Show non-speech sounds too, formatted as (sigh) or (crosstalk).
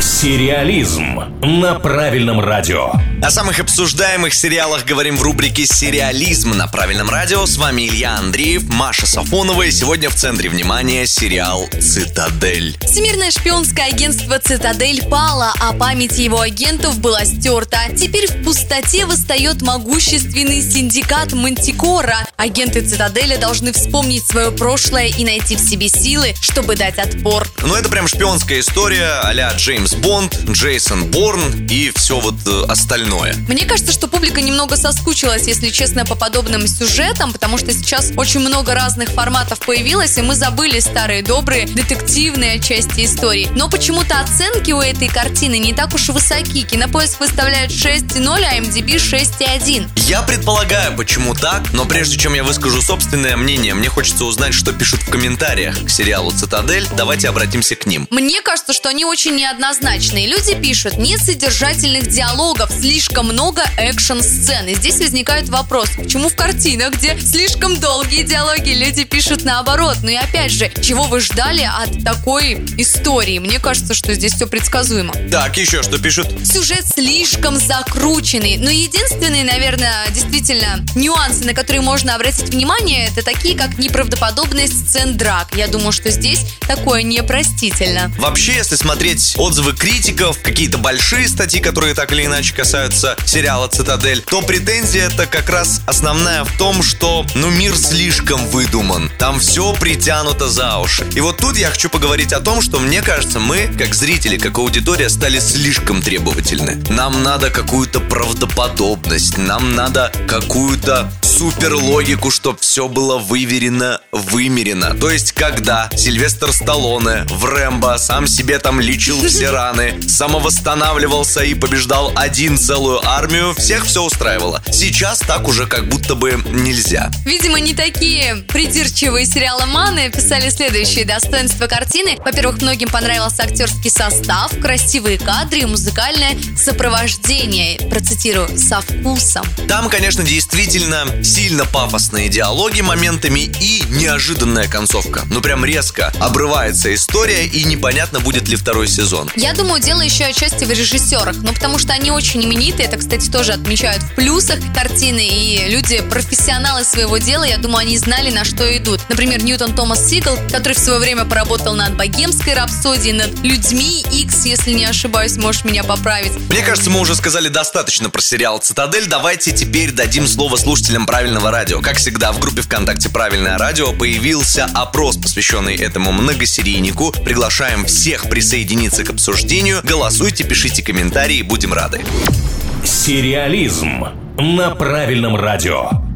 Сериализм на правильном радио. О самых обсуждаемых сериалах говорим в рубрике «Сериализм» на правильном радио. С вами Илья Андреев, Маша Сафонова. И сегодня в центре внимания сериал «Цитадель». Всемирное шпионское агентство «Цитадель» пало, а память его агентов была стерта. Теперь в пустоте восстает могущественный синдикат Мантикора. Агенты «Цитадели» должны вспомнить свое прошлое и найти в себе силы, чтобы дать отпор. Ну, это прям шпионская история а-ля Джеймс Бонд, Джейсон Борн и все вот э, остальное. Мне кажется, что публика немного соскучилась, если честно, по подобным сюжетам, потому что сейчас очень много разных форматов появилось, и мы забыли старые добрые детективные части истории. Но почему-то оценки у этой картины не так уж высоки. Кинопоиск выставляет 6,0, а MDB 6,1. Я предполагаю, почему так, но прежде чем я выскажу собственное мнение, мне хочется узнать, что пишут в комментариях к сериалу «Цитадель». Давайте обратимся к ним. Мне кажется, что они очень неоднозначные. Люди пишут, нет содержательных диалогов, слишком много экшн-сцен. И здесь возникает вопрос, почему в картинах, где слишком долгие диалоги, люди пишут наоборот? Ну и опять же, чего вы ждали от такой истории? Мне кажется, что здесь все предсказуемо. Так, еще что пишут? Сюжет слишком закрученный. Но единственные, наверное, действительно нюансы, на которые можно обратить внимание, это такие, как неправдоподобность сцен драк. Я думаю, что здесь такое непростительно. Вообще, если смотреть отзывы критиков, какие-то большие статьи, которые так или иначе касаются сериала «Цитадель», то претензия это как раз основная в том, что, ну, мир слишком выдуман. Там все притянуто за уши. И вот тут я хочу поговорить о том, что мне кажется, мы, как зрители, как аудитория, стали слишком требовательны. Нам надо какую-то правдоподобность, нам надо какую-то супер логику, чтобы все было выверено, вымерено. То есть, когда Сильвестр Сталлоне в Рэмбо сам себе там лечил (laughs) все раны, самовосстанавливался и побеждал один целую армию, всех все устраивало. Сейчас так уже как будто бы нельзя. Видимо, не такие придирчивые сериаломаны писали следующие достоинства картины. Во-первых, многим понравился актерский состав, красивые кадры и музыкальное сопровождение. Процитирую, со вкусом. Там, конечно, действительно сильно пафосные диалоги моментами и неожиданная концовка. Ну прям резко обрывается история и непонятно, будет ли второй сезон. Я думаю, дело еще отчасти в режиссерах. Ну, потому что они очень именитые. Это, кстати, тоже отмечают в плюсах картины. И люди, профессионалы своего дела, я думаю, они знали, на что идут. Например, Ньютон Томас Сигл, который в свое время поработал над богемской рапсодией, над людьми X, если не ошибаюсь, можешь меня поправить. Мне кажется, мы уже сказали достаточно про сериал «Цитадель». Давайте теперь дадим слово слушателям правильного радио. Как всегда, в группе ВКонтакте «Правильное радио» появился опрос, посвященный этому многосерийнику. Приглашаем всех присоединиться к обсуждению. Голосуйте, пишите комментарии, будем рады. Сериализм на правильном радио.